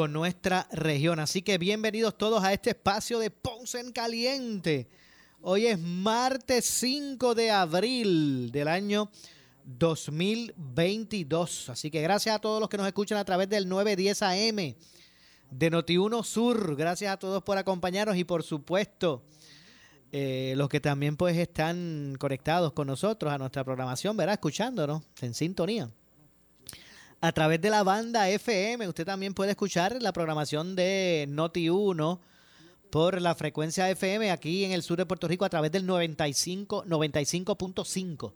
con nuestra región. Así que bienvenidos todos a este espacio de Ponce en Caliente. Hoy es martes 5 de abril del año 2022. Así que gracias a todos los que nos escuchan a través del 910 AM de Noti1 Sur. Gracias a todos por acompañarnos y por supuesto eh, los que también pues están conectados con nosotros a nuestra programación, ¿verdad? Escuchándonos en sintonía. A través de la banda FM, usted también puede escuchar la programación de Noti1 por la frecuencia FM aquí en el sur de Puerto Rico a través del 95 95.5.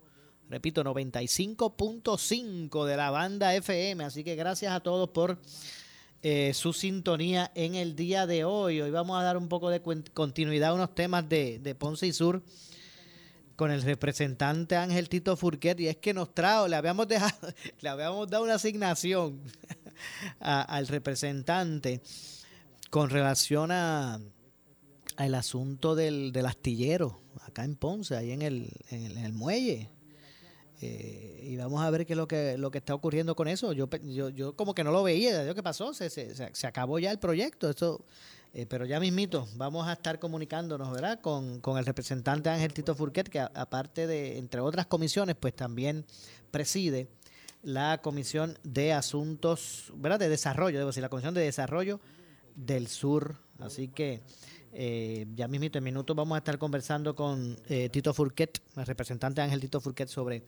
Repito, 95.5 de la banda FM. Así que gracias a todos por eh, su sintonía en el día de hoy. Hoy vamos a dar un poco de continuidad a unos temas de, Ponce y Sur con el representante Ángel Tito Furquet y es que nos trajo, le habíamos dejado, le habíamos dado una asignación al representante con relación a al asunto del, del astillero acá en Ponce, ahí en el, en el muelle. Eh, y vamos a ver qué es lo que, lo que está ocurriendo con eso. Yo, yo, yo como que no lo veía, ¿qué pasó? Se, se, se acabó ya el proyecto, esto, eh, pero ya mismito, vamos a estar comunicándonos, ¿verdad? Con, con el representante Ángel Tito Furquet, que aparte de, entre otras comisiones, pues también preside la Comisión de Asuntos, ¿verdad? De Desarrollo, debo decir, la Comisión de Desarrollo del Sur. Así que eh, ya mismito en minutos vamos a estar conversando con eh, Tito Furquet, el representante Ángel Tito Furquet, sobre,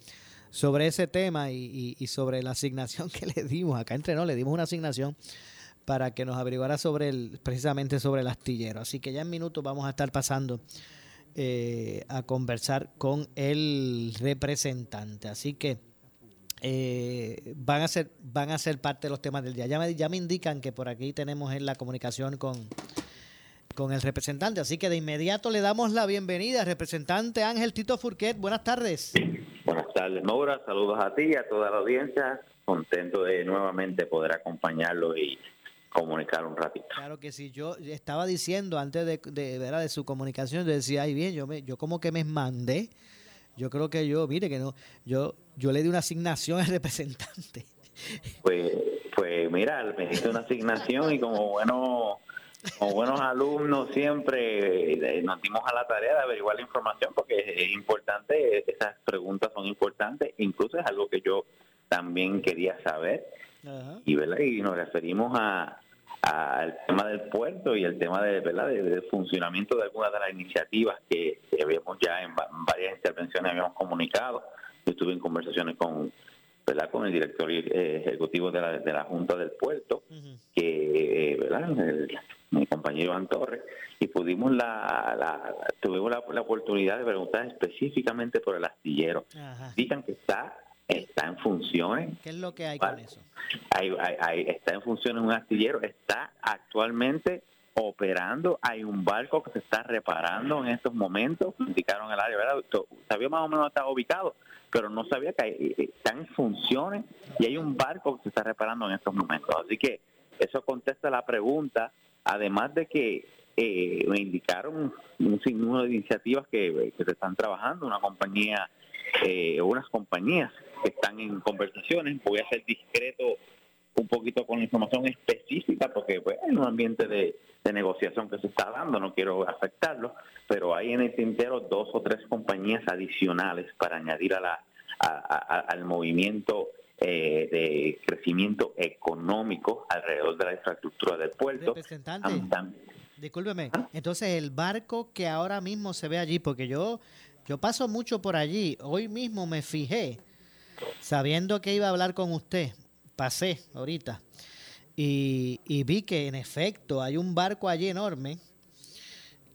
sobre ese tema y, sobre la asignación que le dimos. Acá entre nos le dimos una asignación para que nos averiguara sobre el, precisamente sobre el astillero. Así que ya en minutos vamos a estar pasando eh, a conversar con el representante. Así que van a ser van a ser parte de los temas del día. Ya me, ya me indican que por aquí tenemos en la comunicación con con el representante. Así que de inmediato le damos la bienvenida al representante Ángel Tito Furquet. Buenas tardes. Buenas tardes, Maura. Saludos a ti y a toda la audiencia. Contento de nuevamente poder acompañarlo y comunicar un ratito. Claro que sí, yo estaba diciendo antes de, de, de su comunicación, decía, ay bien, yo, me, yo como que me mandé, yo creo que yo, mire que no, yo, yo le di una asignación al representante. Pues, pues mira, me hice una asignación y como bueno como buenos alumnos siempre eh, nos dimos a la tarea de averiguar la información porque es importante, esas preguntas son importantes, incluso es algo que yo también quería saber. Y, ¿verdad? y nos referimos a al tema del puerto y el tema de verdad del funcionamiento de algunas de las iniciativas que, habíamos ya en, varias intervenciones habíamos comunicado. Yo estuve en conversaciones con ¿verdad? con el director eh, ejecutivo de la, de la Junta del Puerto, que eh, ¿verdad? mi compañero Iván Torres, y pudimos la, la tuvimos la, oportunidad de preguntar específicamente por el astillero. Digan que está está en funciones. ¿Qué es lo que hay con eso? Hay, hay, está en funciones un astillero, está actualmente operando, hay un barco que se está reparando en estos momentos, indicaron el área, ¿verdad? Sabía más o menos dónde estaba ubicado, pero no sabía que hay, eh, están en funciones y hay un barco que se está reparando en estos momentos. Así que eso contesta la pregunta Además de que eh, me indicaron un sinnúmero de iniciativas que, se están trabajando, una compañía, eh, unas compañías que están en conversaciones. Voy a ser discreto un poquito con la información específica porque pues, hay un ambiente de, negociación que se está dando, no quiero afectarlo, pero hay en el tintero dos o tres compañías adicionales para añadir a la, al movimiento eh, de crecimiento económico alrededor de la infraestructura del puerto. Discúlpeme. Entonces, el barco que ahora mismo se ve allí, porque yo, yo paso mucho por allí. Hoy mismo me fijé, sabiendo que iba a hablar con usted. Pasé ahorita. Y, y vi que en efecto hay un barco allí enorme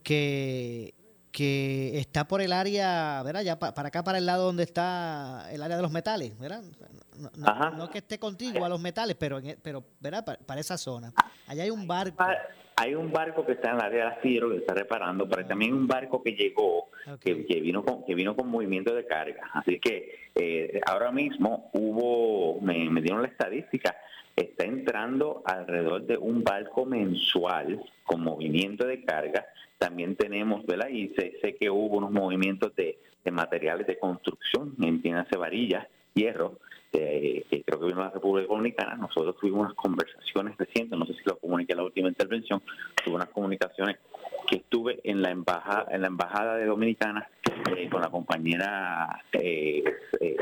que, que está por el área, ¿verdad? Ya para acá, para el lado donde está el área de los metales, ¿verdad? No, que esté contigo a los metales, pero, e, pero ¿verdad? Para, esa zona. Allá hay un barco. Hay un barco que está en el área de astillero que está reparando, pero también un barco que llegó, que, vino con, que vino con movimiento de carga. Así que eh, ahora mismo hubo, me, me dieron la estadística, está entrando alrededor de un barco mensual con movimiento de carga también tenemos, ¿verdad? Y sé, sé que hubo unos movimientos de, materiales de construcción, entiéndase varillas, hierro, que creo que vino de la República Dominicana. Nosotros tuvimos unas conversaciones recientes, no sé si lo comuniqué en la última intervención, tuve unas comunicaciones que estuve en la embajada, en la embajada de Dominicana eh, con la compañera eh, eh,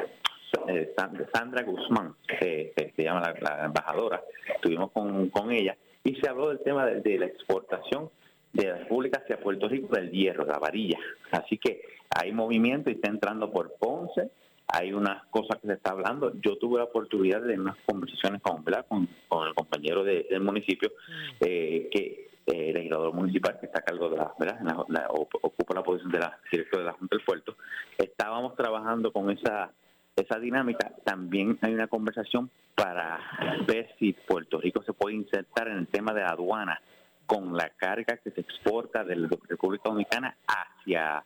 eh Sandra Guzmán, que se llama la, embajadora, estuvimos con, ella y se habló del tema de la exportación de la República hacia Puerto Rico del hierro, la varilla. Así que hay movimiento y está entrando por Ponce, hay unas cosas que se está hablando. Yo tuve la oportunidad de unas conversaciones con, con, el compañero del municipio, mm. eh, que eh, el legislador municipal que está a cargo de la, ¿verdad? ocupa la posición de la directora de la Junta del Puerto. Estábamos trabajando con esa esa dinámica. También hay una conversación para ver si Puerto Rico se puede insertar en el tema de aduana con la carga que se exporta de la República Dominicana hacia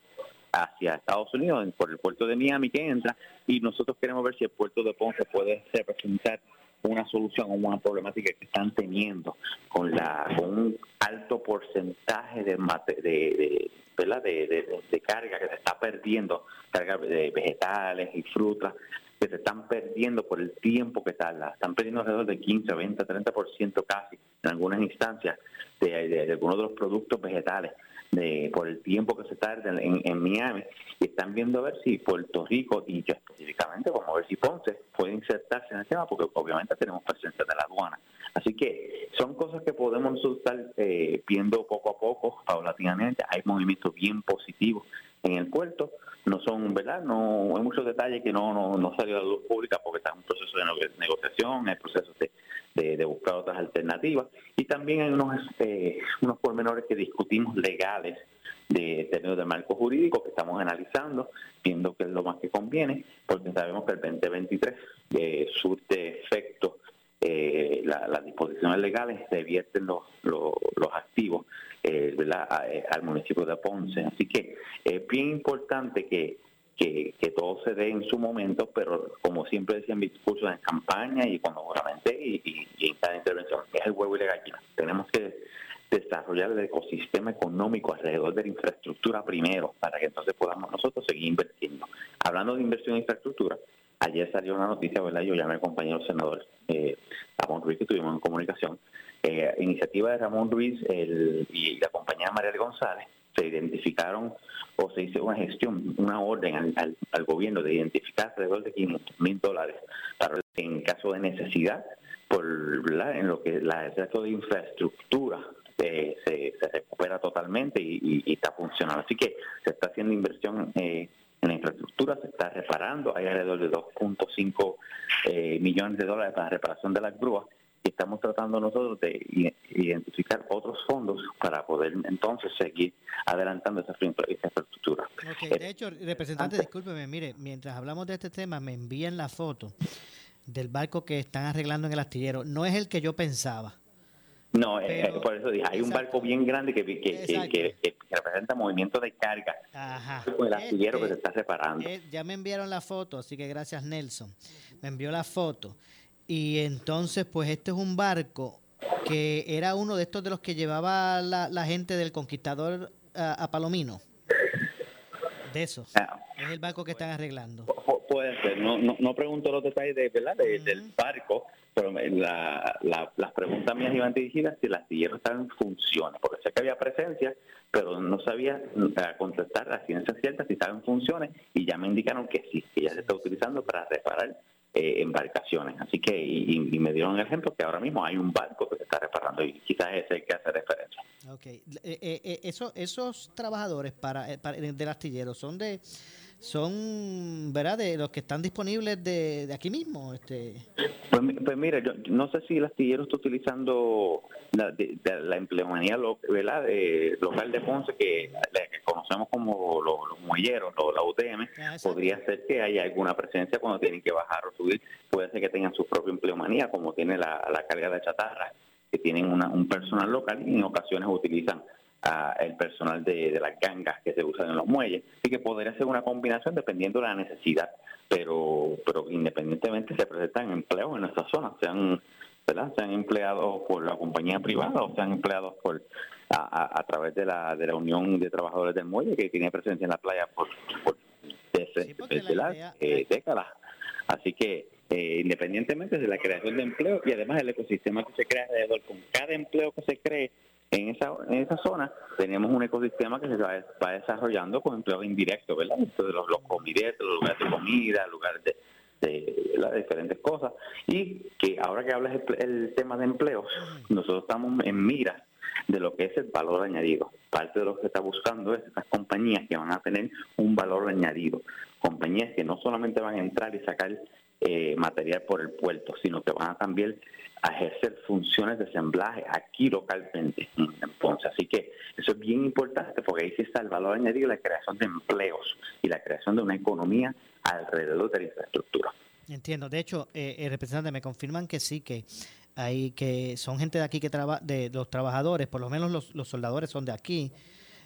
hacia Estados Unidos por el puerto de Miami que entra y nosotros queremos ver si el puerto de Ponce puede representar una solución a una problemática que están teniendo con la un alto porcentaje de, carga que se está perdiendo, carga de vegetales y frutas que se están perdiendo por el tiempo que tarda. Están perdiendo alrededor de 15, 20, 30% casi en algunas instancias de, algunos de los productos vegetales de, por el tiempo que se tarda en, en, Miami y están viendo a ver si Puerto Rico y yo específicamente, vamos a ver si Ponce puede insertarse en el tema porque obviamente tenemos presencia de la aduana. Así que son cosas que podemos estar eh, viendo poco a poco, paulatinamente. Hay movimientos bien positivos en el puerto. No son, ¿verdad? No hay muchos detalles que no, no, no salió a la luz pública porque está en un proceso de negociación, hay procesos de, de, buscar otras alternativas. Y también hay unos, eh, unos pormenores que discutimos legales de términos de marco jurídico que estamos analizando, viendo qué es lo más que conviene, porque sabemos que el 2023 eh, surte efecto eh, las disposiciones legales se vierten los, los, activos eh, eh, al municipio de Ponce. Así que es bien importante que, que, todo se dé en su momento, pero como siempre decía en mi discurso en campaña y cuando juramenté y, y, en cada intervención, es el huevo y la gallina. Tenemos que desarrollar el ecosistema económico alrededor de la infraestructura primero, para que entonces podamos nosotros seguir invirtiendo. Hablando de inversión en infraestructura, Ayer salió una noticia, ¿verdad? Yo llamé al compañero senador eh, Ramón Ruiz, que tuvimos en comunicación. Eh, iniciativa de Ramón Ruiz y la compañía María González se identificaron o se hizo una gestión, una orden al, gobierno de identificar alrededor de 500 mil dólares para en caso de necesidad, por en lo que la, el de infraestructura eh, se, recupera totalmente y, está funcionando. Así que se está haciendo inversión eh, en la infraestructura, se está reparando, hay alrededor de 2.5 eh, millones de dólares para la reparación de las grúas y estamos tratando nosotros de identificar otros fondos para poder entonces seguir adelantando esa, infraestructura. de hecho, representante, discúlpeme, mire, mientras hablamos de este tema, me envían la foto del barco que están arreglando en el astillero. No es el que yo pensaba. No, eh, por eso dije, hay un barco bien grande que, que, representa movimiento de carga. Ajá. Con el astillero que se está separando. Eh, ya me enviaron la foto, así que gracias Nelson. Me envió la foto. Y entonces, pues este es un barco que era uno de estos de los que llevaba la, gente del Conquistador a, Palomino. De esos. Ah. Es el barco que están arreglando. Puede ser, no, no, no pregunto los detalles de, ¿verdad? del barco, pero la, las preguntas mías iban dirigidas si el astillero estaba en funciones, porque sé que había presencia, pero no sabía eh, contestar la ciencia cierta si estaba en funciones y ya me indicaron que sí, que ya se está utilizando para reparar eh, embarcaciones. Así que, y, me dieron el ejemplo que ahora mismo hay un barco que se está reparando y quizás ese el que hace referencia. Ok, eh, eso, esos trabajadores para, del astillero son de son, ¿verdad? De los que están disponibles de, aquí mismo. Este. Pues, pues mira, yo no sé si el astillero está utilizando la, de, la empleomanía ¿verdad? De, local de Ponce, que, conocemos como los, muelleros, la UTM, ah, podría ser que haya alguna presencia cuando tienen que bajar o subir. Puede ser que tengan su propia empleomanía, como tiene la, carga de chatarra, que tienen un personal local y en ocasiones utilizan el personal de, las gangas que se usan en los muelles. Así que podría ser una combinación dependiendo de la necesidad, pero, pero independientemente se presentan empleos en nuestra zona, sean, ¿verdad? sean empleados por la compañía privada o sean empleados por a, través de la, de la Unión de Trabajadores del Muelle, que tiene presencia en la playa por, desde, las eh, décadas. Así que eh, independientemente de la creación de empleo y además el ecosistema que se crea alrededor, con cada empleo que se cree en esa, en esa zona tenemos un ecosistema que se va, desarrollando con empleos indirectos, ¿verdad? Entonces, los, los comidetes, los lugares de comida, lugares de, de, diferentes cosas. Y que ahora que hablas el, tema de empleos, nosotros estamos en mira de lo que es el valor añadido. Parte de lo que está buscando es esas compañías que van a tener un valor añadido. Compañías que no solamente van a entrar y sacar eh, material por el puerto, sino que van a también a ejercer funciones de ensamblaje aquí localmente en Ponce. Así que eso es bien importante porque ahí sí está el valor añadido, la creación de empleos y la creación de una economía alrededor de la infraestructura. Entiendo. De hecho, eh, el representante me confirman que sí, que hay que son gente de aquí que de los trabajadores, por lo menos los, soldadores son de aquí.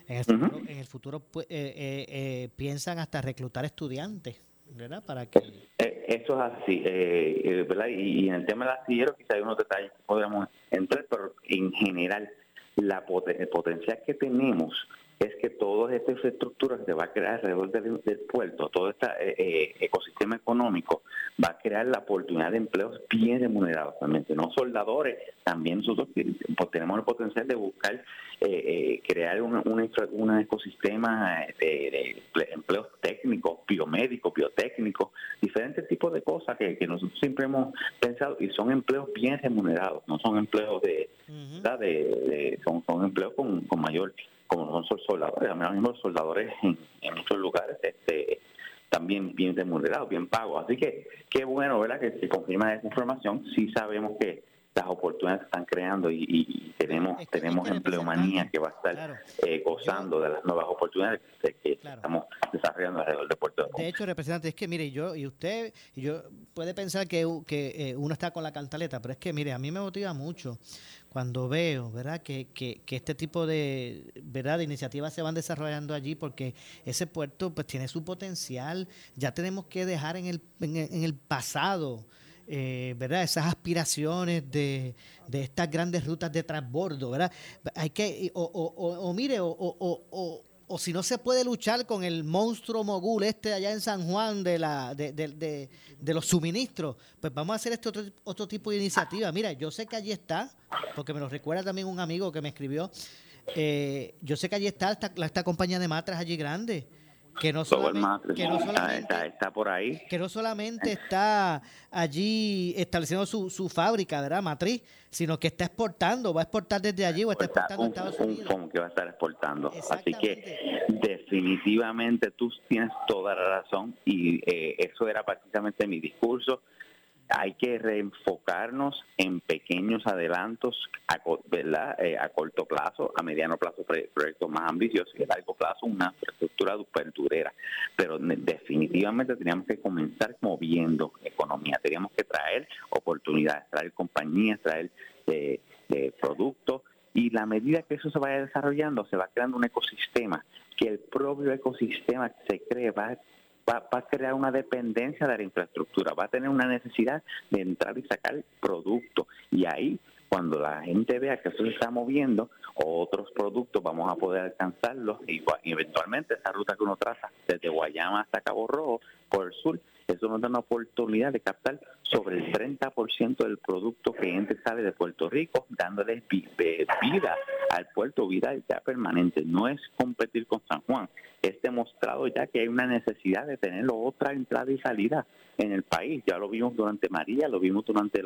En el futuro, en el futuro pues, eh, piensan hasta reclutar estudiantes ¿verdad? Para que... Eso es así, eh, eh, ¿verdad? Y, en el tema del astillero quizá hay unos detalles que podríamos entrar, pero en general la el potencial que tenemos es que toda esta infraestructura que se va a crear alrededor del, puerto, todo este ecosistema económico, va a crear la oportunidad de empleos bien remunerados también, no soldadores, también nosotros pues, tenemos el potencial de buscar eh, crear un, un, ecosistema de, empleos técnicos, biomédicos, biotécnicos, diferentes tipos de cosas que, nosotros siempre hemos pensado y son empleos bien remunerados, no son empleos de, de, son, son empleos con, con mayor como son soldadores, ahora mismo los soldadores en, muchos lugares este, también bien remunerados, bien pagos. Así que qué bueno, ¿verdad? Que se confirma esa información. Sí sabemos que las oportunidades se están creando y, tenemos tenemos empleomanía que va a estar eh, gozando de las nuevas oportunidades que estamos desarrollando alrededor de Puerto Rico. De hecho, representante, es que mire, yo y usted y yo puede pensar que, que eh, uno está con la cantaleta, pero es que mire, a mí me motiva mucho cuando veo, ¿verdad? Que, que, este tipo de, ¿verdad? de iniciativas se van desarrollando allí porque ese puerto pues tiene su potencial. Ya tenemos que dejar en el, en el pasado, eh, ¿verdad? Esas aspiraciones de, de, estas grandes rutas de transbordo, ¿verdad? Hay que, o, o, o mire, o, o, si no se puede luchar con el monstruo mogul este allá en San Juan de, la, de, de, de, los suministros, pues vamos a hacer este otro, otro tipo de iniciativa. Mira, yo sé que allí está, porque me lo recuerda también un amigo que me escribió, eh, yo sé que allí está esta, esta compañía de matras allí grande que no solamente, que no solamente está, por ahí. que no solamente está allí estableciendo su, su fábrica verdad matriz sino que está exportando va a exportar desde allí o está, exportando a Estados Unidos. un, que va a estar exportando. Así que definitivamente tú tienes toda la razón y eh, eso era precisamente mi discurso hay que reenfocarnos en pequeños adelantos a, ¿verdad? Eh, a corto plazo, a mediano plazo proyectos más ambiciosos y a largo plazo una infraestructura perdurera. Pero definitivamente teníamos que comenzar moviendo economía, teníamos que traer oportunidades, traer compañías, traer eh, productos y la medida que eso se vaya desarrollando se va creando un ecosistema que el propio ecosistema se cree va va, a crear una dependencia de la infraestructura, va a tener una necesidad de entrar y sacar productos. Y ahí, cuando la gente vea que eso se está moviendo, otros productos vamos a poder alcanzarlos y, eventualmente esa ruta que uno traza desde Guayama hasta Cabo Rojo por el sur, eso nos da una oportunidad de captar sobre el 30% del producto que entra y sale de Puerto Rico, dándole vida al puerto, vida ya permanente. No es competir con San Juan, es demostrado ya que hay una necesidad de tener otra entrada y salida en el país. Ya lo vimos durante María, lo vimos durante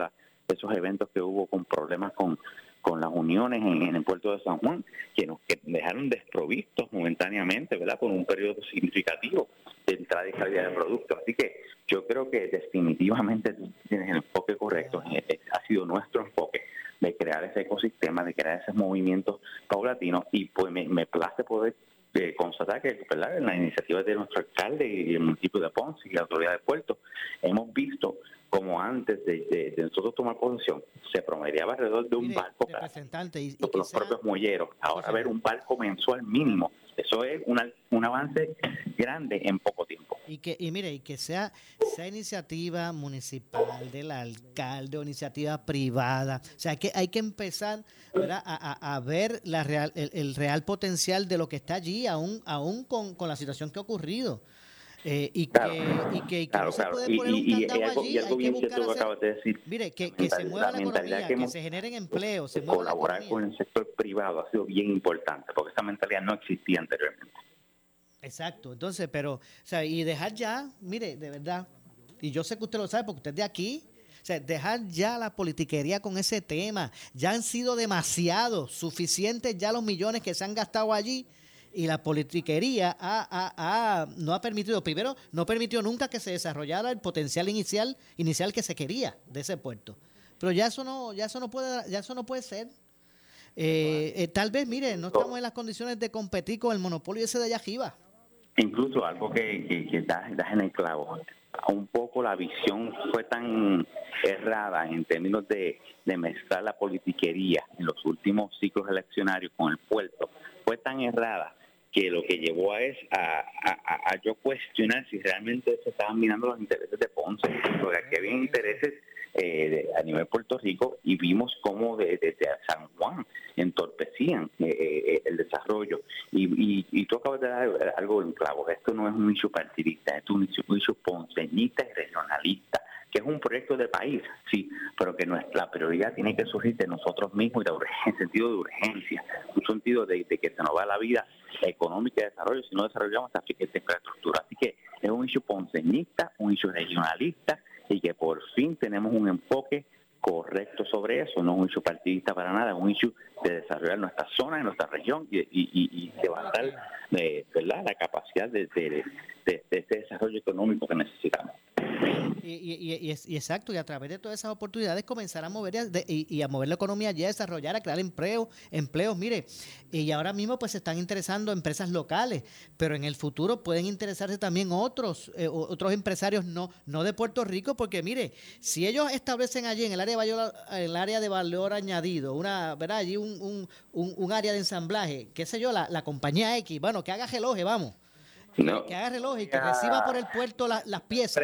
esos eventos que hubo con problemas con con las uniones en, el puerto de San Juan, que nos dejaron desprovistos momentáneamente, ¿verdad? Por un periodo significativo de entrada y salida de productos. Así que yo creo que definitivamente tienes el enfoque correcto, eh, eh, ha sido nuestro enfoque de crear ese ecosistema, de crear esos movimientos paulatinos y pues me, me place poder eh, constatar que ¿verdad? en las iniciativas de nuestro alcalde y el municipio de Ponce y la autoridad de puerto hemos visto como antes de, nosotros tomar posesión, se promediaba alrededor de un barco representante y, los propios molleros. Ahora ver un barco mensual mínimo, eso es un avance grande en poco tiempo. Y que y mire, y que sea sea iniciativa municipal del alcalde o iniciativa privada, o sea, que hay que empezar A, ver la real, el, real potencial de lo que está allí, aún aún con, con la situación que ha ocurrido. Eh, y, que, y, que, no se puede poner un candado allí, hay que de decir, mire, que, que se mueva la, economía, que, se generen empleos, se colaborar con el sector privado ha sido bien importante, porque esa mentalidad no existía anteriormente. Exacto, entonces, pero, o sea, y dejar ya, mire, de verdad, y yo sé que usted lo sabe porque usted es de aquí, o sea, dejar ya la politiquería con ese tema. Ya han sido demasiados, suficientes ya los millones que se han gastado allí y la politiquería ha, no ha permitido, primero, no permitió nunca que se desarrollara el potencial inicial, inicial que se quería de ese puerto. Pero ya eso no, ya eso no puede, ya eso no puede ser. Eh, eh, tal vez, mire, no estamos en las condiciones de competir con el monopolio ese de allá arriba. Incluso algo que, que, da, en el clavo, un poco la visión fue tan errada en términos de, de mezclar la politiquería en los últimos ciclos eleccionarios con el puerto, fue tan errada que lo que llevó a es a, yo cuestionar si realmente se estaban mirando los intereses de Ponce, porque aquí había intereses eh, a nivel Puerto Rico y vimos cómo desde San Juan entorpecían eh, eh, el desarrollo. Y, y, tú acabas de dar algo en clavo, esto no es un issue partidista, esto es un issue, ponceñista y regionalista que es un proyecto de país, sí, pero que nuestra prioridad tiene que surgir de nosotros mismos y de en sentido de urgencia, un sentido de, que se nos va la vida económica y de desarrollo si no desarrollamos esta infraestructura. Así que es un issue ponceñista, un issue regionalista y que por fin tenemos un enfoque correcto sobre eso, no es un issue partidista para nada, es un issue de desarrollar nuestra zona, en nuestra región y, y, levantar eh, ¿verdad? la capacidad de, de, de, ese desarrollo económico que necesitamos. Y, y, y, exacto, y a través de todas esas oportunidades comenzar a mover y, a mover la economía y a desarrollar, a crear empleo, empleos. Mire, y ahora mismo pues se están interesando empresas locales, pero en el futuro pueden interesarse también otros eh, otros empresarios no no de Puerto Rico, porque mire, si ellos establecen allí en el área de valor, el área de valor añadido, una, ¿verdad? Allí un, un, un, área de ensamblaje, qué sé yo, la, la compañía X, bueno, que haga relojes, vamos que haga reloj y que reciba por el puerto las piezas.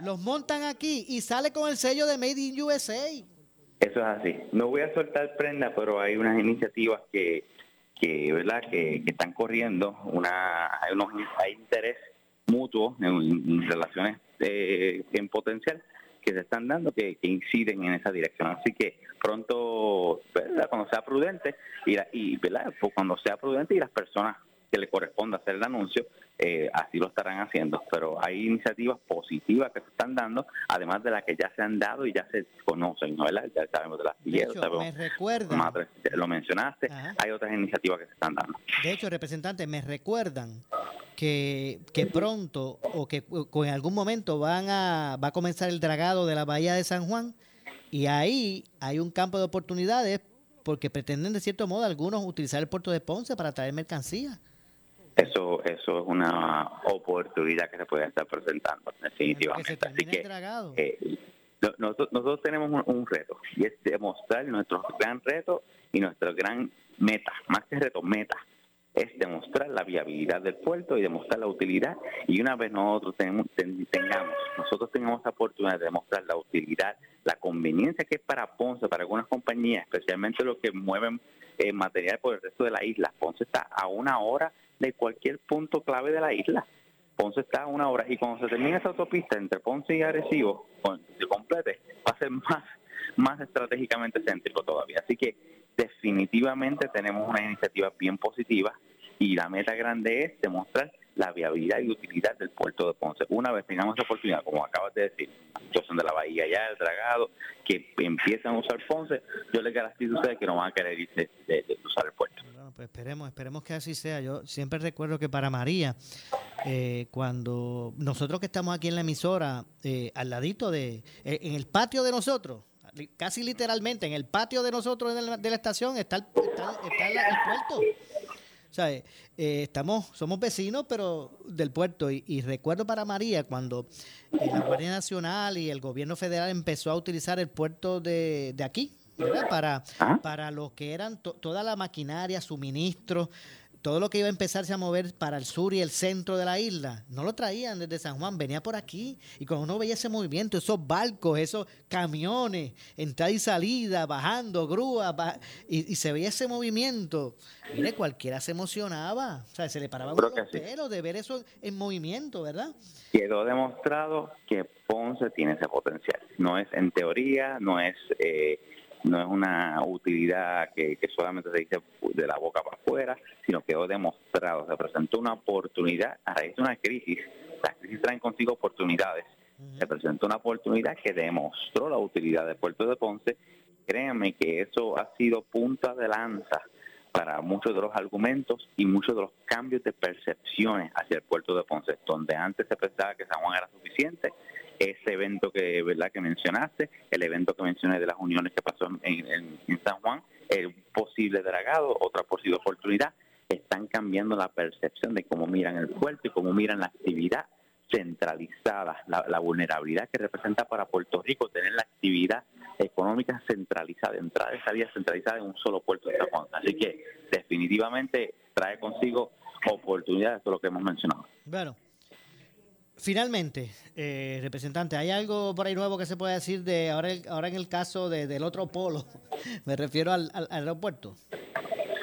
Los montan aquí y sale con el sello de Made in USA. Eso es así. No voy a soltar prenda, pero hay unas iniciativas que, que verdad que, están corriendo. Una hay unos hay interés mutuo en, relaciones eh, en potencial que se están dando que, inciden en esa dirección. Así que pronto, cuando sea prudente y, y ¿verdad? Pues cuando sea prudente y las personas que le corresponda hacer el anuncio, eh, así lo estarán haciendo. Pero hay iniciativas positivas que se están dando, además de las que ya se han dado y ya se conocen, ¿no? ¿verdad? Ya sabemos de las me recuerdan, lo mencionaste, hay otras iniciativas que se están dando. De hecho, representante, me recuerdan que, que pronto o que en algún momento van a, va a comenzar el dragado de la bahía de San Juan y ahí hay un campo de oportunidades porque pretenden de cierto modo algunos utilizar el puerto de Ponce para traer mercancía. Eso, eso es una oportunidad que se puede estar presentando, definitivamente. Así que eh, nosotros, nosotros, tenemos un, reto y es demostrar nuestro gran reto y nuestra gran meta, más que reto, meta, es demostrar la viabilidad del puerto y demostrar la utilidad. Y una vez nosotros tenemos, tengamos, nosotros tengamos la oportunidad de demostrar la utilidad, la conveniencia que es para Ponce, para algunas compañías, especialmente los que mueven eh, material por el resto de la isla. Ponce está a una hora de cualquier punto clave de la isla. Ponce está a una hora y cuando se termine esa autopista entre Ponce y Arecibo, se complete, va a ser más, más estratégicamente céntrico todavía. Así que definitivamente tenemos una iniciativa bien positiva y la meta grande es demostrar la viabilidad y utilidad del puerto de Ponce. Una vez tengamos esa oportunidad, como acabas de decir, son de la bahía ya, el dragado, que empiezan a usar Ponce, yo les garantizo a ustedes que no van a querer irse de, usar el puerto. Bueno, pues esperemos, esperemos que así sea. Yo siempre recuerdo que para María, eh, cuando nosotros que estamos aquí en la emisora, eh, al ladito de, eh, en el patio de nosotros, casi literalmente, en el patio de nosotros de la, estación está el, está, el puerto. O sea, eh, estamos, somos vecinos, pero del puerto. Y, recuerdo para María cuando eh, la Guardia Nacional y el gobierno federal empezó a utilizar el puerto de, de aquí, ¿verdad? Para, ah. para lo que eran toda la maquinaria, suministros todo lo que iba a empezarse a mover para el sur y el centro de la isla, no lo traían desde San Juan, venía por aquí. Y cuando uno veía ese movimiento, esos barcos, esos camiones, entrada y salida, bajando, grúas, y, se veía ese movimiento, mire, cualquiera se emocionaba. O sea, se le paraba los pelos de ver eso en movimiento, ¿verdad? Quedó demostrado que Ponce tiene ese potencial. No es en teoría, no es... Eh, no es una utilidad que, solamente se dice de la boca para afuera, sino que quedó demostrado, se presentó una oportunidad a raíz de una crisis, las crisis traen consigo oportunidades, se presentó una oportunidad que demostró la utilidad del puerto de Ponce, créanme que eso ha sido punta de lanza para muchos de los argumentos y muchos de los cambios de percepciones hacia el puerto de Ponce, donde antes se pensaba que San Juan era suficiente, ese evento que verdad que mencionaste, el evento que mencioné de las uniones que pasó en, San Juan, el posible dragado, otra posible oportunidad, están cambiando la percepción de cómo miran el puerto y cómo miran la actividad centralizada, la, vulnerabilidad que representa para Puerto Rico tener la actividad económica centralizada, entrada y salida centralizada en un solo puerto de San Juan. Así que definitivamente trae consigo oportunidades, todo lo que hemos mencionado. Bueno, Finalmente, eh, representante, ¿hay algo por ahí nuevo que se pueda decir de ahora, ahora en el caso de, del otro polo? Me refiero al, aeropuerto.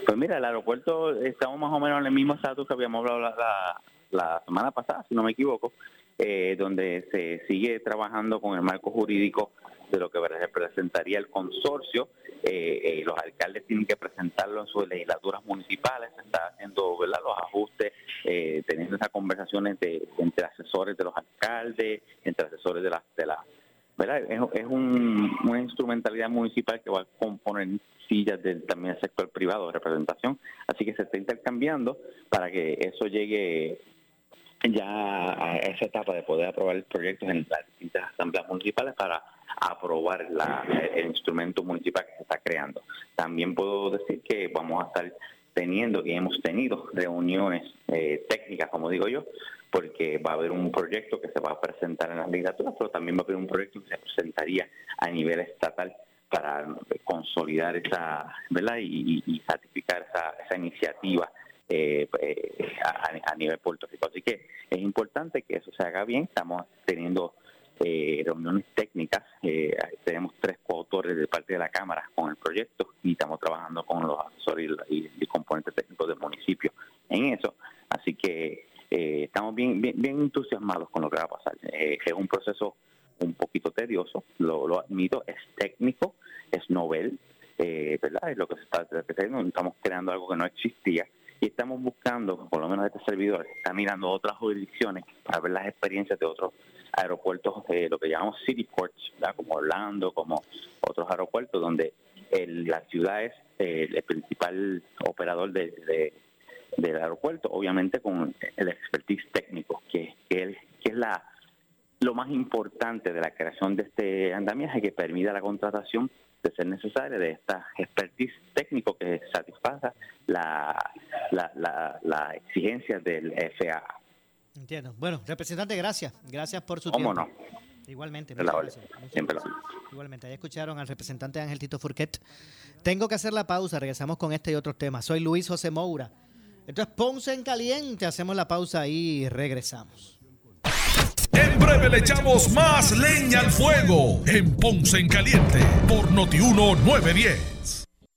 Pues mira, el aeropuerto estamos más o menos en el mismo estatus que habíamos hablado la, la, semana pasada, si no me equivoco, eh, donde se sigue trabajando con el marco jurídico de lo que representaría el consorcio. Eh, los alcaldes tienen que presentarlo en sus legislaturas municipales, se está haciendo ¿verdad? los ajustes, eh, teniendo esas conversaciones de, entre asesores de los alcaldes, entre asesores de las... De la, ¿verdad? Es, una instrumentalidad municipal que va a componer sillas del, también del sector privado de representación, así que se está intercambiando para que eso llegue ya a esa etapa de poder aprobar el proyecto en las distintas asambleas municipales para aprobar el instrumento municipal que se está creando. También puedo decir que vamos a estar teniendo y hemos tenido reuniones eh, técnicas, como digo yo, porque va a haber un proyecto que se va a presentar en las legislaturas, pero también va a haber un proyecto que se presentaría a nivel estatal para consolidar esa, ¿verdad? Y, y, certificar esa, esa iniciativa eh, eh, a, a, nivel Puerto Rico. Así que es importante que eso se haga bien. Estamos teniendo eh, reuniones técnicas. Eh, tenemos tres coautores de parte de la Cámara con el proyecto y estamos trabajando con los asesores y, componentes técnicos del municipio en eso. Así que eh, estamos bien, bien, entusiasmados con lo que va a pasar. es un proceso un poquito tedioso, lo, admito, es técnico, es novel, ¿verdad? Es lo que se está haciendo, estamos creando algo que no existía y estamos buscando, por lo menos este servidor, está mirando otras jurisdicciones para ver las experiencias de otros aeropuertos, de lo que llamamos city ports, como Orlando, como otros aeropuertos, donde la ciudad es eh, el principal operador de, del aeropuerto, obviamente con el expertise técnico, que, que, es la lo más importante de la creación de este andamiaje que permita la contratación de ser necesaria de esta expertise técnico que satisfaga la, la, la, exigencia del FAA. Entiendo. Bueno, representante, gracias. Gracias por su tiempo. no? Igualmente. Siempre Igualmente. Ahí escucharon al representante Ángel Tito Furquet. Tengo que hacer la pausa. Regresamos con este y otros temas. Soy Luis José Moura. Esto es Ponce en Caliente. Hacemos la pausa y regresamos. En breve le echamos más leña al fuego en Ponce en Caliente por Notiuno 910.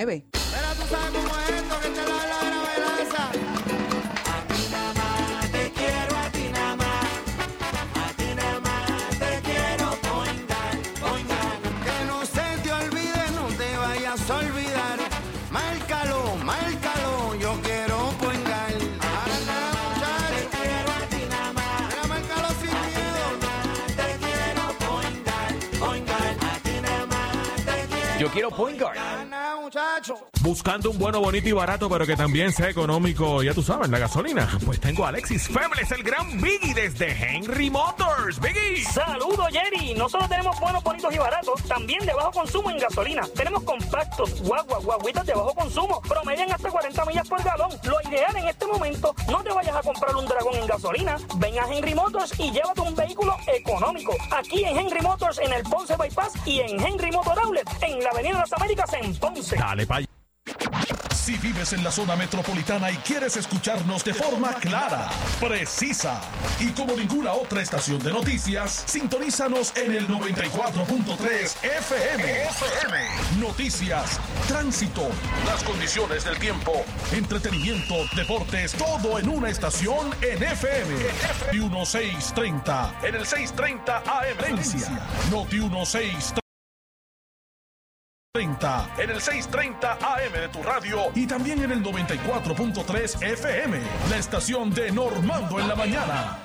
Quiero. Yo quiero point guard. Muchacho. Buscando un bueno, bonito y barato, pero que también sea económico, ya tú sabes, la gasolina. Pues tengo a Alexis Febles, el gran Biggie desde Henry Motors. Biggie. Saludos, Jerry. No solo tenemos buenos, bonitos y baratos, también de bajo consumo en gasolina. Tenemos compactos, guaguas, guaguitas de bajo consumo, promedian hasta 40 millas por galón. Lo ideal en este momento, no te vayas a comprar un dragón en gasolina. Ven a Henry Motors y llévate un vehículo económico. Aquí en Henry Motors, en el Ponce Bypass y en Henry Motor Outlet, en la Avenida de las Américas, en Ponce. Dale pa' Si vives en la zona metropolitana y quieres escucharnos de forma clara, precisa y como ninguna otra estación de noticias, sintonízanos en el 94.3 FM. Noticias, tránsito, las condiciones del tiempo, entretenimiento, deportes, todo en una estación en FM. Noti 1630 en el 630 AM. Noti 1630 en el 630 AM de tu radio y también en el 94.3 FM, la estación de Normando en la mañana.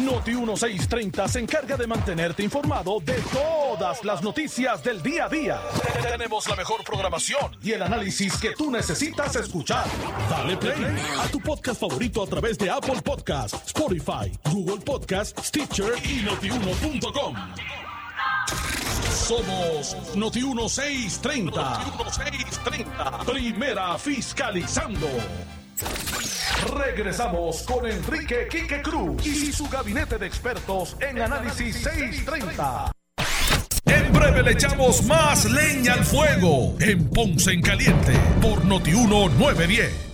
Noti 1630 se encarga de mantenerte informado de todas las noticias del día a día. Tenemos la mejor programación y el análisis que tú necesitas escuchar. Dale play a tu podcast favorito a través de Apple Podcasts, Spotify, Google Podcasts, Stitcher y notiuno.com. Somos Noti 1630. Noti 1630. Primera fiscalizando. Regresamos con Enrique Quique Cruz y su gabinete de expertos en análisis 630. En breve le echamos más leña al fuego en Ponce en Caliente por Noti 910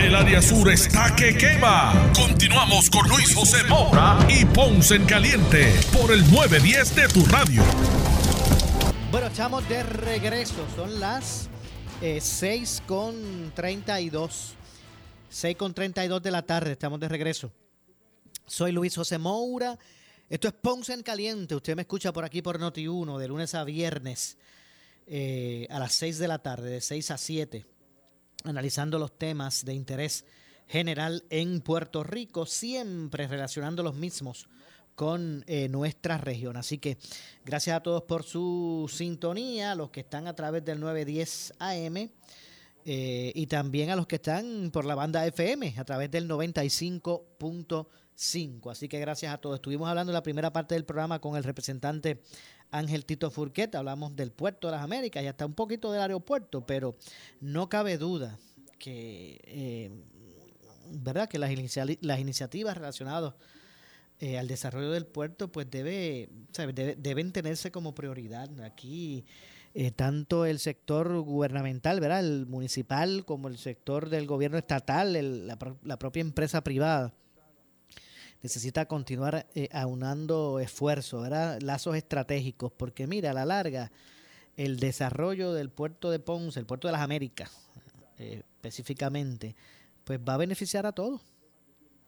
El área sur está que quema. Continuamos con Luis José Moura y Ponce en Caliente por el 910 de tu radio. Bueno, estamos de regreso. Son las Eh, 6 con 32. 6 con 32 de la tarde. Estamos de regreso. Soy Luis José Moura. Esto es Ponce en Caliente. Usted me escucha por aquí por Noti1 de lunes a viernes eh, a las 6 de la tarde, de 6 a 7, analizando los temas de interés general en Puerto Rico, siempre relacionando los mismos con eh, nuestra región. Así que gracias a todos por su sintonía, los que están a través del 910 AM eh, y también a los que están por la banda FM a través del 95.5. Así que gracias a todos. Estuvimos hablando en la primera parte del programa con el representante Ángel Tito Furquet, hablamos del puerto de las Américas y hasta un poquito del aeropuerto, pero no cabe duda que, eh, ¿verdad? que las, inicia- las iniciativas relacionadas eh, al desarrollo del puerto pues debe. Debe- deben tenerse como prioridad. Aquí eh, tanto el sector gubernamental, ¿verdad? el municipal, como el sector del gobierno estatal, el- la, la propia empresa privada necesita continuar eh, aunando esfuerzos, ¿verdad? lazos estratégicos, porque mira, a la larga, el desarrollo del puerto de Ponce, el puerto de las Américas, eh, específicamente, pues va a beneficiar a todos,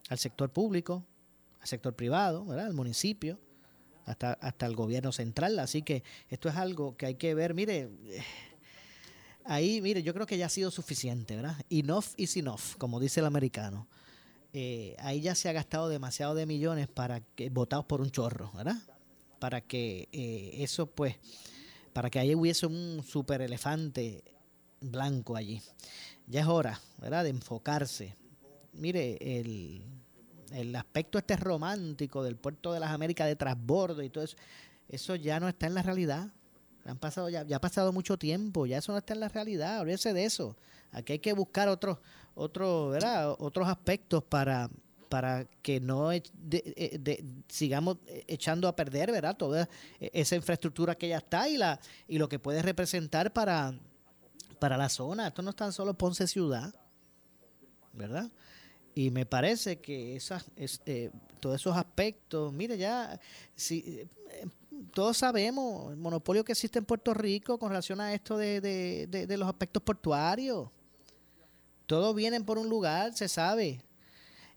al sector público, al sector privado, ¿verdad? al municipio, hasta, hasta el gobierno central. Así que esto es algo que hay que ver, mire, ahí, mire, yo creo que ya ha sido suficiente, ¿verdad? Enough is enough, como dice el americano eh, ahí ya se ha gastado demasiado de millones para que votados por un chorro, ¿verdad? Para que eh, eso, pues, para que ahí hubiese un super elefante blanco allí. Ya es hora, ¿verdad? De enfocarse. Mire, el, el aspecto este romántico del puerto de las Américas de transbordo y todo eso, eso ya no está en la realidad. Han pasado ya, ya ha pasado mucho tiempo, ya eso no está en la realidad, olvídese de eso. Aquí hay que buscar otros, otros, ¿verdad? otros aspectos para, para que no e- de- sigamos echando a perder, ¿verdad? Toda eh, esa infraestructura que ya está y la y lo que puede representar para, para la zona. Esto no es tan solo Ponce ciudad, ¿verdad? Y me parece que esas, es, eh, todos esos aspectos, mire ya, si, todos sabemos el monopolio que existe en Puerto Rico con relación a esto de- de- de los aspectos portuarios. Todos vienen por un lugar, se sabe.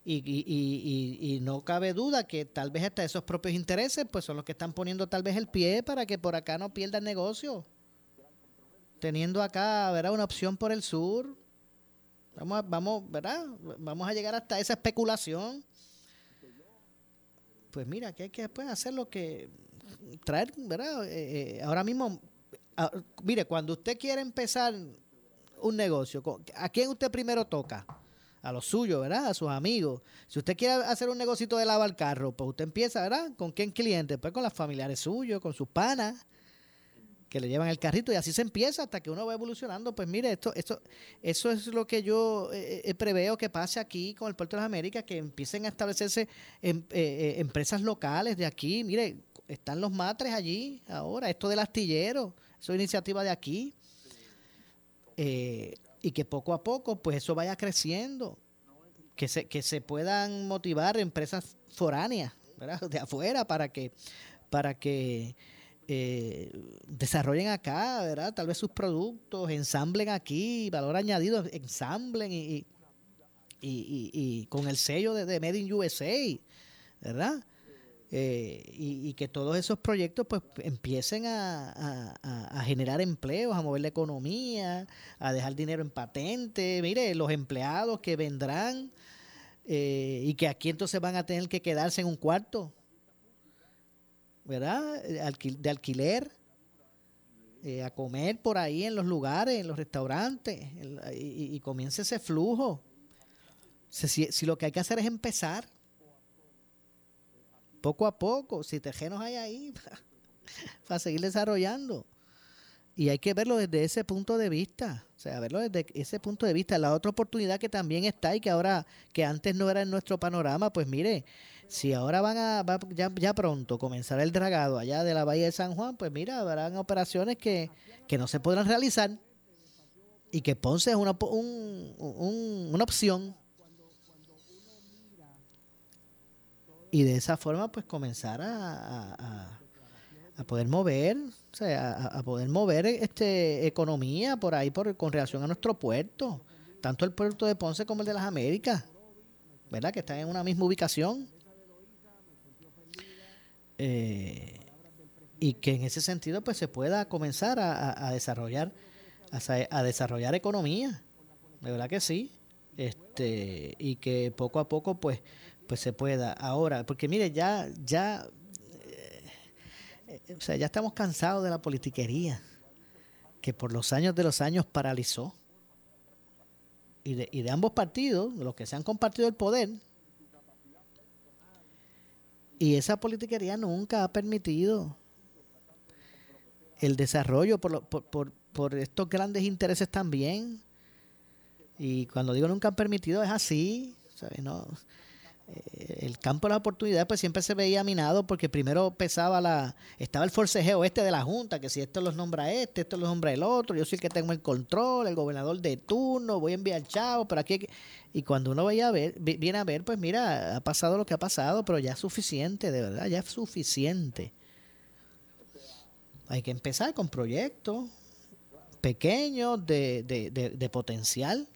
Y, y- y- no cabe duda que tal vez hasta esos propios intereses pues son los que están poniendo tal vez el pie para que por acá no pierda el negocio. Teniendo acá, ¿verdad? Una opción por el sur. Vamos, a- vamos, ¿verdad? Vamos a llegar hasta esa especulación. Pues mira, que hay que pues, hacer lo que traer, ¿verdad? Eh, eh, ahora mismo, ah, mire, cuando usted quiere empezar un negocio, ¿a quién usted primero toca? A los suyos, ¿verdad? A sus amigos. Si usted quiere hacer un negocito de lavar carro, pues usted empieza, ¿verdad? ¿Con quién cliente? Pues con los familiares suyos, con sus panas que le llevan el carrito y así se empieza hasta que uno va evolucionando. Pues mire, esto, esto, eso es lo que yo eh, eh, preveo que pase aquí con el Puerto de las Américas, que empiecen a establecerse em- eh, eh, empresas locales de aquí. Mire, están los matres allí ahora, esto del astillero, eso es iniciativa de aquí. Eh, y que poco a poco, pues eso vaya creciendo, que se, que se puedan motivar empresas foráneas, ¿verdad? de afuera, para que, para que eh, desarrollen acá, ¿verdad? Tal vez sus productos, ensamblen aquí, valor añadido, ensamblen y, y, y- y con el sello de, de Made in USA, ¿verdad? Eh, y, que todos esos proyectos pues empiecen a, generar empleos, a mover la economía, a dejar dinero en patente. Mire, los empleados que vendrán eh, y que aquí entonces van a tener que quedarse en un cuarto, ¿verdad? Eh, De alquiler, eh, a comer por ahí en los lugares, en los restaurantes, y, y- comience ese flujo. Si lo que hay que hacer es empezar, poco a poco, si terrenos hay ahí, para seguir desarrollando. Y hay que verlo desde ese punto de vista, o sea, verlo desde ese punto de vista. La otra oportunidad que también está y que ahora, que antes no era en nuestro panorama, pues mire, si ahora van a, va ya, ya pronto comenzar el dragado allá de la Bahía de San Juan, pues mira, habrán operaciones que, que no se podrán realizar y que Ponce es una, un- un- una opción. Y de esa forma, pues comenzar a, a- poder mover, o sea, a, poder mover este economía por ahí por, con relación a nuestro puerto, tanto el puerto de Ponce como el de las Américas, ¿verdad? Que están en una misma ubicación. Eh, y que en ese sentido pues se pueda comenzar a, desarrollar a, sa- a desarrollar economía de verdad que sí este y que poco a poco pues pues se pueda ahora porque mire ya ya eh, eh, o sea ya estamos cansados de la politiquería que por los años de los años paralizó y de, y de ambos partidos los que se han compartido el poder y esa politiquería nunca ha permitido el desarrollo por, lo- por, por, por estos grandes intereses también. Y cuando digo nunca han permitido es así. ¿sabes? No, el campo de las oportunidades pues siempre se veía minado porque primero pesaba la estaba el forcejeo este de la junta que si esto los nombra este esto los nombra el otro yo soy el que tengo el control el gobernador de turno voy a enviar chavo pero aquí y cuando uno vaya a ver vi- viene a ver pues mira ha pasado lo que ha pasado pero ya es suficiente de verdad ya es suficiente. Hay que empezar con proyectos pequeños de, de, de, de potencial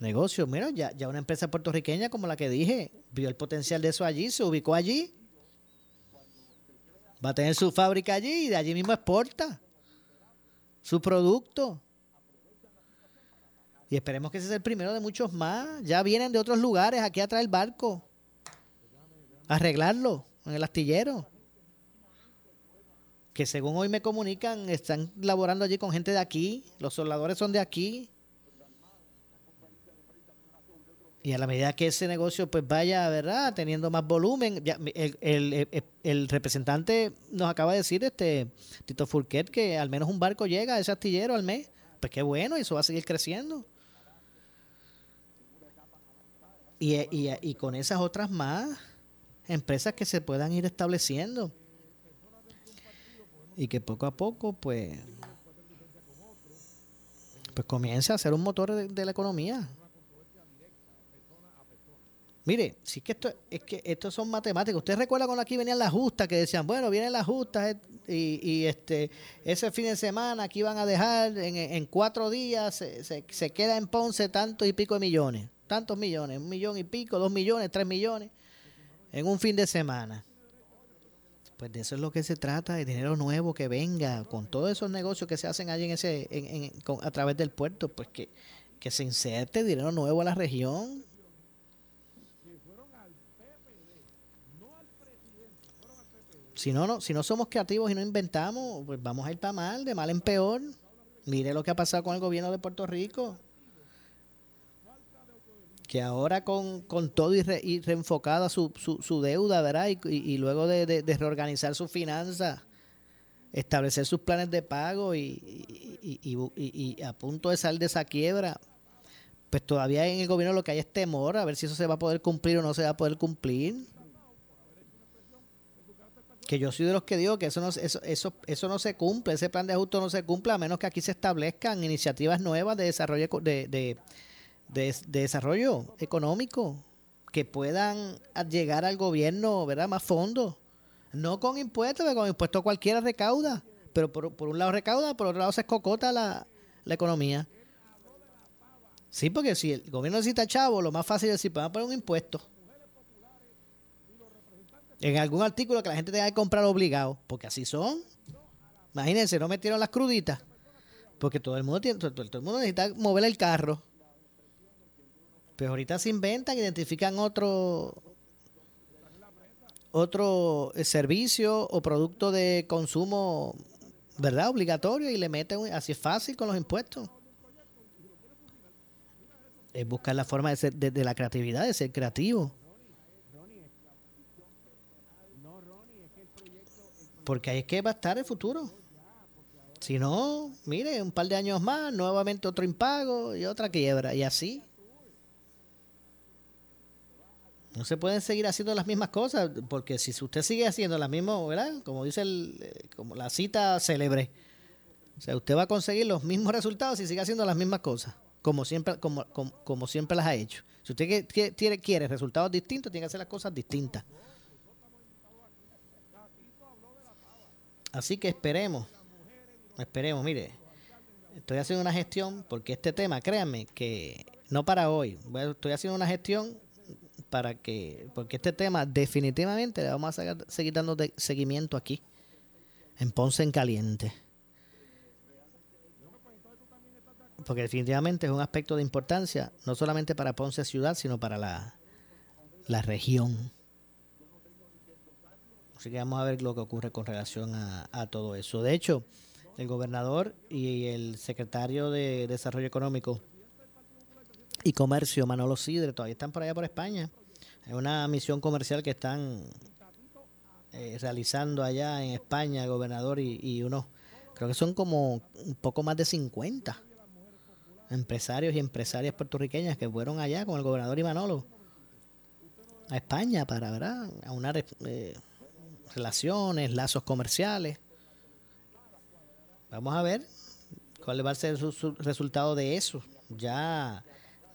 negocios. Mira, ya, ya una empresa puertorriqueña como la que dije, vio el potencial de eso allí, se ubicó allí. Va a tener su fábrica allí y de allí mismo exporta su producto. Y esperemos que ese sea el primero de muchos más. Ya vienen de otros lugares aquí a traer el barco. Arreglarlo en el astillero. Que según hoy me comunican, están laborando allí con gente de aquí. Los soldadores son de aquí. Y a la medida que ese negocio pues vaya, ¿verdad? Teniendo más volumen. ya, el, el- el- representante nos acaba de decir, este Tito Furquet, que al menos un barco llega a ese astillero al mes. Pues qué bueno, y eso va a seguir creciendo. Y, y, y con esas otras más empresas que se puedan ir estableciendo. Y que poco a poco, pues, pues comience a ser un motor de la economía. Mire, es que esto es que estos son matemáticas. Usted recuerda cuando aquí venían las justas que decían, bueno, vienen las justas eh, y, este ese fin de semana aquí van a dejar en, cuatro días se, se, se queda en Ponce tantos y pico de millones, tantos millones, un millón y pico, dos millones, tres millones en un fin de semana. Pues de eso es lo que se trata, de dinero nuevo que venga, con todos esos negocios que se hacen allí en ese, en, en- con- a través del puerto, pues que, que se inserte dinero nuevo a la región. Si no, no, si no somos creativos y no inventamos, pues vamos a ir para mal, de mal en peor. Mire lo que ha pasado con el gobierno de Puerto Rico. Que ahora con, con todo y, re- y reenfocada su, su, su deuda, ¿verdad? Y, luego de, reorganizar sus finanzas, establecer sus planes de pago y- y a punto de salir de esa quiebra, pues todavía en el gobierno lo que hay es temor a ver si eso se va a poder cumplir o no se va a poder cumplir. Que yo soy de los que digo que eso no, eso, eso, eso no se cumple, ese plan de ajuste no se cumple a menos que aquí se establezcan iniciativas nuevas de desarrollo de, de, de, de desarrollo económico que puedan llegar al gobierno, ¿verdad? Más fondos. No con impuestos, porque con impuestos cualquiera recauda, pero por, por un lado recauda, por otro lado se escocota la, la economía. Sí, porque si el gobierno necesita chavo, lo más fácil es decir, vamos a poner un impuesto. En algún artículo que la gente tenga que comprar obligado, porque así son. Imagínense, no metieron las cruditas, porque todo el mundo tiene, todo, el mundo necesita mover el carro. Pero ahorita se inventan, identifican otro otro eh, servicio o producto de consumo, ¿verdad? Obligatorio y le meten, así es fácil con los impuestos. Es buscar la forma de, ser, de, de la creatividad, de ser creativo. Porque ahí es que va a estar el futuro. Si no, mire, un par de años más, nuevamente otro impago y otra quiebra, y así. No se pueden seguir haciendo las mismas cosas, porque si usted sigue haciendo las mismas, ¿verdad? Como dice el, eh, como la cita célebre, o sea, usted va a conseguir los mismos resultados si sigue haciendo las mismas cosas, como siempre, como, como, como siempre las ha hecho. Si usted quiere, quiere resultados distintos, tiene que hacer las cosas distintas. Así que esperemos, esperemos, mire, estoy haciendo una gestión porque este tema, créanme, que no para hoy, estoy haciendo una gestión para que, porque este tema definitivamente le vamos a sacar- seguir dando seguimiento aquí, en Ponce en Caliente. Porque definitivamente es un aspecto de importancia, no solamente para Ponce ciudad, sino para la, la región. Así que vamos a ver lo que ocurre con relación a, todo eso. De hecho, el gobernador y el secretario de Desarrollo Económico y Comercio, Manolo Sidre, todavía están por allá por España. Hay una misión comercial que están eh, realizando allá en España, el gobernador y, y unos, creo que son como un poco más de 50 empresarios y empresarias puertorriqueñas que fueron allá con el gobernador y Manolo a España para ¿verdad? aunar eh, relaciones, lazos comerciales. Vamos a ver cuál va a ser su resultado de eso. Ya,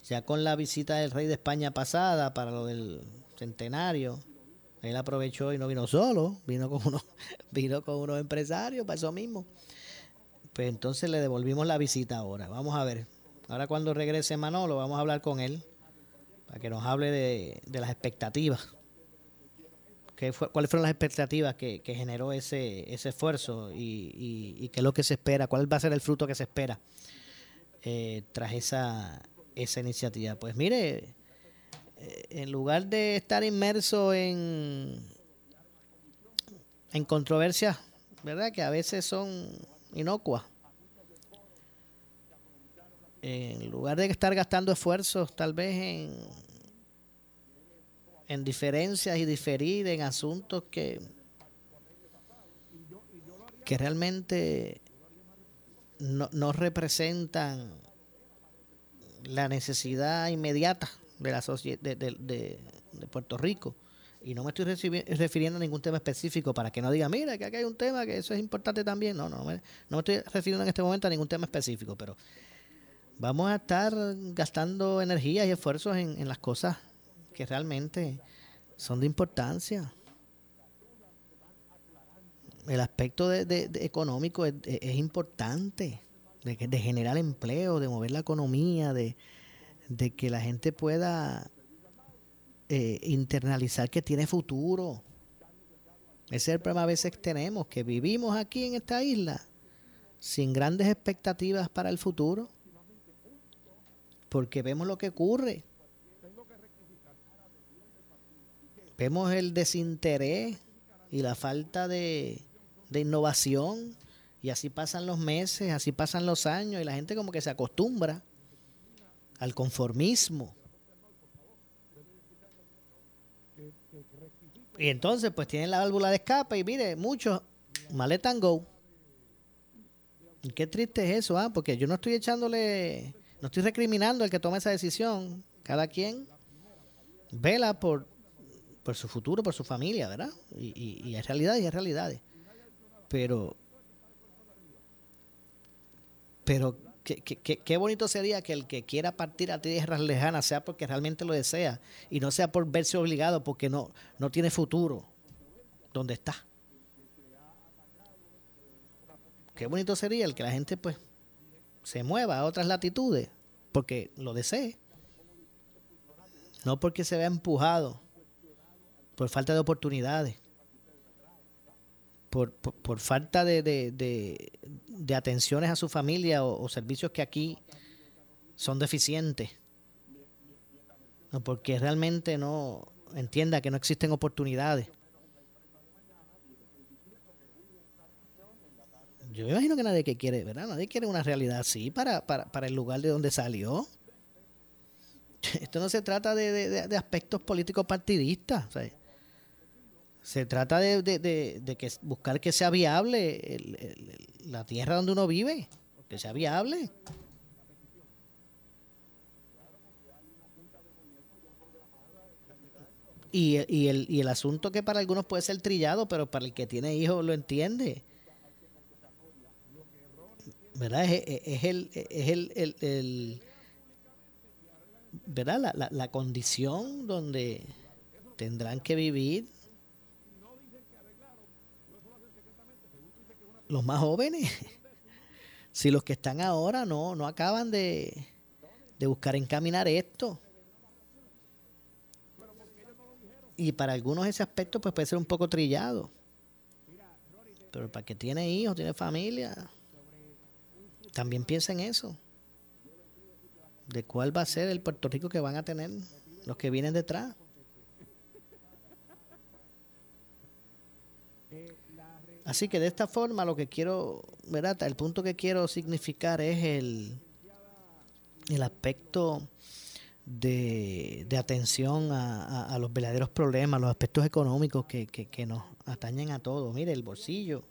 ya con la visita del rey de España pasada para lo del centenario, él aprovechó y no vino solo, vino con unos, vino con unos empresarios para eso mismo. Pues entonces le devolvimos la visita ahora. Vamos a ver. Ahora cuando regrese Manolo, vamos a hablar con él para que nos hable de, de las expectativas. ¿Qué fue, ¿Cuáles fueron las expectativas que, generó ese, esfuerzo y qué es lo que se espera? ¿Cuál va a ser el fruto que se espera eh, tras esa, esa iniciativa? Pues mire, eh, en lugar de estar inmerso en, en controversias, ¿verdad? Que a veces son inocuas. En lugar de estar gastando esfuerzos tal vez en, en diferencias y diferir en asuntos que, que realmente no, no representan la necesidad inmediata de la de, de- de- de Puerto Rico. Y no me estoy refiriendo a ningún tema específico para que no diga, mira, que aquí hay un tema que eso es importante también. No, no, no me, no me estoy refiriendo en este momento a ningún tema específico, pero vamos a estar gastando energías y esfuerzos en, en las cosas que realmente son de importancia. El aspecto de, económico es, importante, de, generar empleo, de mover la economía, de, de que la gente pueda eh, internalizar que tiene futuro. Ese es el problema a veces que tenemos, que vivimos aquí en esta isla sin grandes expectativas para el futuro, porque vemos lo que ocurre. Vemos el desinterés y la falta de, de innovación, y así pasan los meses, así pasan los años, y la gente como que se acostumbra al conformismo. Y entonces pues tienen la válvula de escape y mire, muchos maleta and go. Y qué triste es eso, ¿ah? Porque yo no estoy echándole, no estoy recriminando al que toma esa decisión. Cada quien vela por, por su futuro, por su familia, ¿verdad? Y, y, y hay realidades y hay realidades. Pero, pero qué, qué- qué- bonito sería que el que quiera partir a tierras lejanas sea porque realmente lo desea y no sea por verse obligado porque no, no tiene futuro donde está. Qué bonito sería el que la gente pues se mueva a otras latitudes porque lo desee. No porque se vea empujado por falta de oportunidades, por, por, falta de, de, de- atenciones a su familia o, servicios que aquí son deficientes. Porque realmente no entienda que no existen oportunidades. Yo me imagino que nadie que quiere, ¿verdad? Nadie quiere una realidad así para, para, para el lugar de donde salió. Esto no se trata de, de- de- aspectos políticos partidistas. Se trata de, de- de- que buscar que sea viable el- la tierra donde uno vive, que sea viable. Y, y el, y el asunto que para algunos puede ser trillado, pero para el que tiene hijos lo entiende. ¿Verdad? Es, es- el, es el- el- ¿verdad? La, la, la condición donde tendrán que vivir los más jóvenes, si los que están ahora no, no acaban de, de buscar encaminar esto. Y para algunos ese aspecto pues puede ser un poco trillado. Pero para que tiene hijos, tiene familia, también piensa en eso. De cuál va a ser el Puerto Rico que van a tener los que vienen detrás. Así que de esta forma lo que quiero, ¿verdad? El punto que quiero significar es el, el aspecto de, de atención a, a- los verdaderos problemas, los aspectos económicos que, que- que nos atañen a todos. Mire, el bolsillo.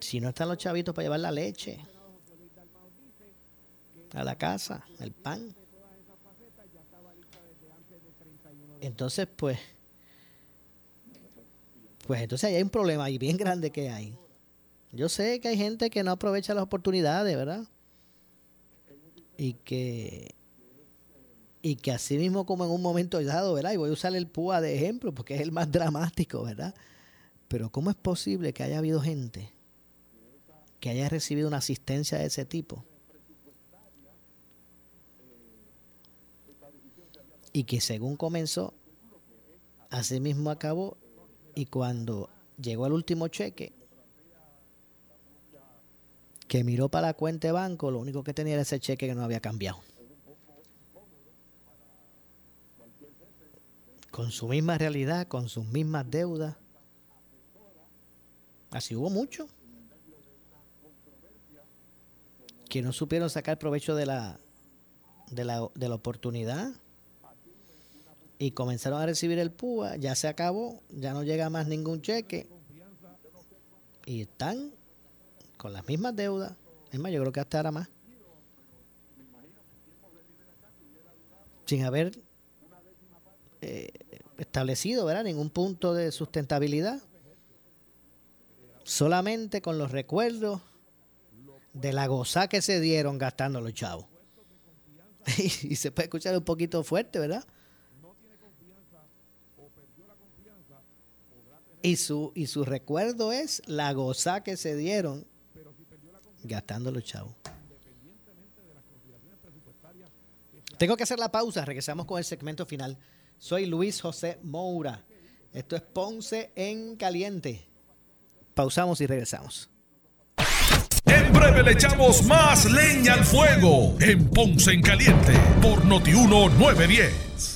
Si no están los chavitos para llevar la leche a la casa, el pan. Entonces, pues, pues entonces ahí hay un problema ahí bien grande que hay. Yo sé que hay gente que no aprovecha las oportunidades, ¿verdad? Y que y que así mismo como en un momento dado, ¿verdad? Y voy a usar el PUA de ejemplo porque es el más dramático, ¿verdad? Pero ¿cómo es posible que haya habido gente que haya recibido una asistencia de ese tipo? Y que según comenzó, así mismo acabó y cuando llegó al último cheque, que miró para la cuenta de banco, lo único que tenía era ese cheque que no había cambiado. Con su misma realidad, con sus mismas deudas. Así hubo mucho. Que no supieron sacar provecho de la, de la, de la oportunidad y comenzaron a recibir el PUA, ya se acabó, ya no llega más ningún cheque y están con las mismas deudas. Es más, yo creo que hasta ahora más. Sin haber eh, establecido ¿verdad? ningún punto de sustentabilidad. Solamente con los recuerdos de la goza que se dieron gastando los chavos. y, y se puede escuchar un poquito fuerte, ¿verdad? Y su, y su recuerdo es la goza que se dieron gastando los chavos. Tengo que hacer la pausa, regresamos con el segmento final. Soy Luis José Moura. Esto es Ponce en Caliente. Pausamos y regresamos. En breve le echamos más leña al fuego en Ponce en Caliente por Notiuno 910.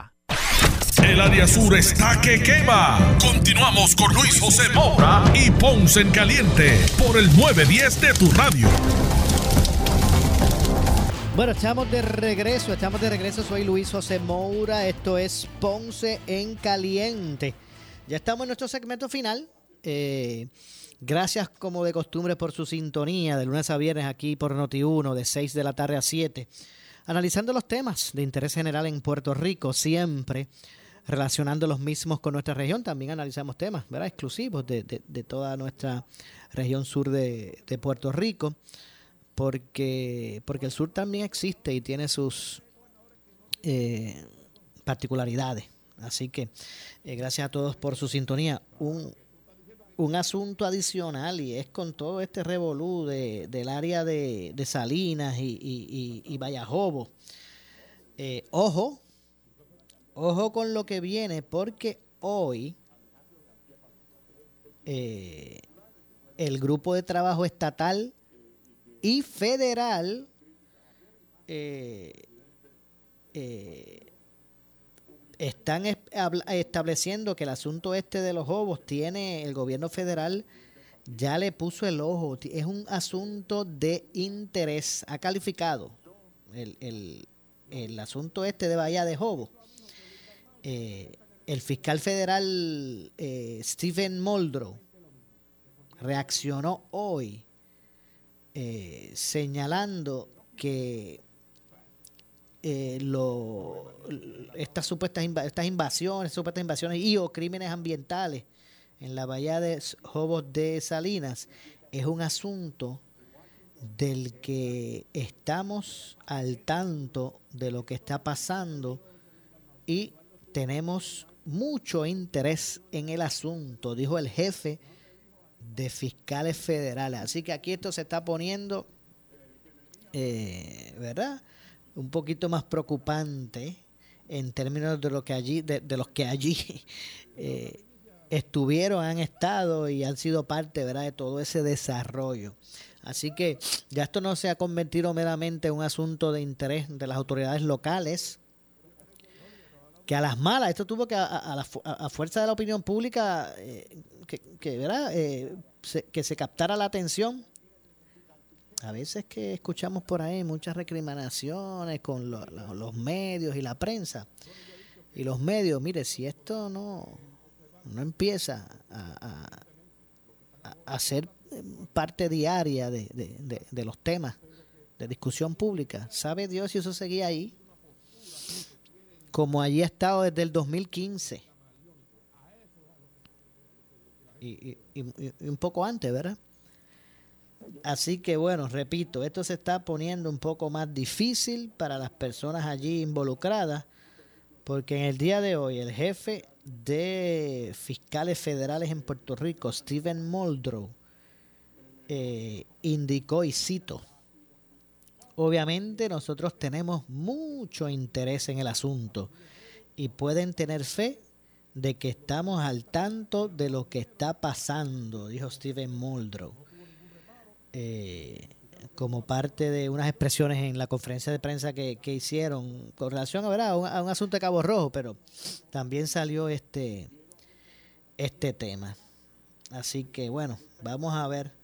El área sur está que quema. Continuamos con Luis José Moura y Ponce en Caliente por el 910 de tu radio. Bueno, estamos de regreso, estamos de regreso. Soy Luis José Moura. Esto es Ponce en Caliente. Ya estamos en nuestro segmento final. Eh, gracias, como de costumbre, por su sintonía de lunes a viernes aquí por Noti1, de 6 de la tarde a 7. Analizando los temas de interés general en Puerto Rico, siempre relacionando los mismos con nuestra región. También analizamos temas ¿verdad? exclusivos de, toda nuestra región sur de, Puerto Rico porque, porque el sur también existe y tiene sus eh, particularidades. Así que eh, gracias a todos por su sintonía. Un, un asunto adicional y es con todo este revolú de- del área de, de Salinas y, y, y- y Vallajobo. Eh, ojo, ojo con lo que viene porque hoy eh, el grupo de trabajo estatal y federal eh, eh, están estableciendo que el asunto este de los hobos tiene el gobierno federal ya le puso el ojo. Es un asunto de interés. Ha calificado el, el- asunto este de Bahía de Jobo. Eh, el fiscal federal eh, Stephen Moldrow reaccionó hoy eh, señalando que eh, lo, estas supuestas inva- estas invasiones, supuestas invasiones y o crímenes ambientales en la bahía de Jobos de Salinas es un asunto del que estamos al tanto de lo que está pasando y tenemos mucho interés en el asunto, dijo el jefe de fiscales federales. Así que aquí esto se está poniendo, eh, ¿verdad? Un poquito más preocupante en términos de lo que allí, de, de los que allí eh, estuvieron, han estado y han sido parte, ¿verdad? De todo ese desarrollo. Así que ya esto no se ha convertido meramente en un asunto de interés de las autoridades locales, que a las malas, esto tuvo que a, a- la fuerza de la opinión pública, eh, que, que, ¿verdad? Eh, se- que se captara la atención. A veces que escuchamos por ahí muchas recriminaciones con lo- lo- los medios y la prensa. Y los medios, mire, si esto no, no empieza a, a- ser parte diaria de, de- de- de los temas de discusión pública, sabe Dios si eso seguía ahí como allí ha estado desde el 2015. Y, y- y- un poco antes, ¿verdad? Así que bueno, repito, esto se está poniendo un poco más difícil para las personas allí involucradas, porque en el día de hoy el jefe de fiscales federales en Puerto Rico, Stephen Muldrow, eh, indicó, y cito, Obviamente nosotros tenemos mucho interés en el asunto y pueden tener fe de que estamos al tanto de lo que está pasando, dijo Steven Muldrow, eh, como parte de unas expresiones en la conferencia de prensa que, que hicieron con relación a, un, a un asunto de Cabo Rojo, pero también salió este, este tema. Así que bueno, vamos a ver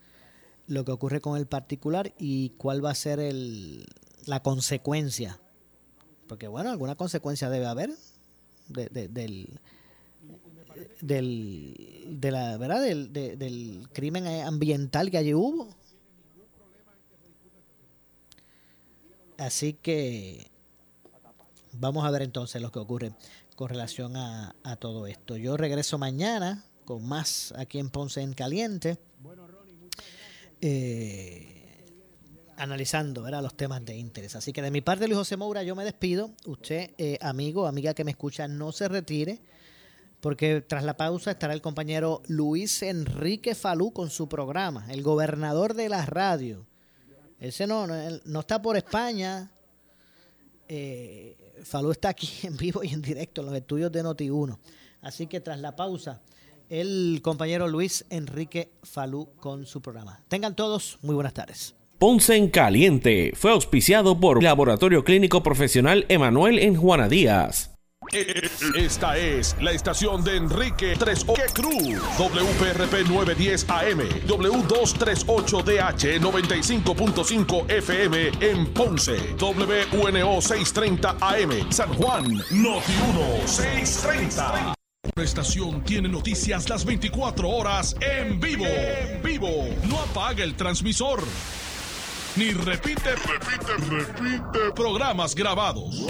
lo que ocurre con el particular y cuál va a ser el, la consecuencia. Porque bueno, alguna consecuencia debe haber de- de- del, del, de la, ¿verdad? Del, de- del crimen ambiental que allí hubo. Así que vamos a ver entonces lo que ocurre con relación a, a todo esto. Yo regreso mañana con más aquí en Ponce en Caliente eh, analizando ¿verdad? los temas de interés. Así que de mi parte, Luis José Moura, yo me despido. Usted, eh, amigo, amiga que me escucha, no se retire, porque tras la pausa estará el compañero Luis Enrique Falú con su programa, el gobernador de la radio. Ese no, no, está por España. Eh, Falú está aquí en vivo y en directo en los estudios de Noti1. Así que tras la pausa, el compañero Luis Enrique Falú con su programa. Tengan todos muy buenas tardes. Ponce en Caliente fue auspiciado por Laboratorio Clínico Profesional Emanuel en Juana Díaz. Esta es la estación de Enrique 3 o Cruz. WPRP 910 AM. W238DH 95.5 FM en Ponce. WNO 630 AM. San Juan. Noti 1 630. La estación tiene noticias las 24 horas en vivo. En vivo. No apague el transmisor. Ni repite, repite, repite programas grabados.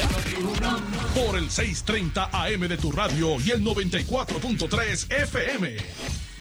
Por el 630 AM de tu radio y el 94.3 FM.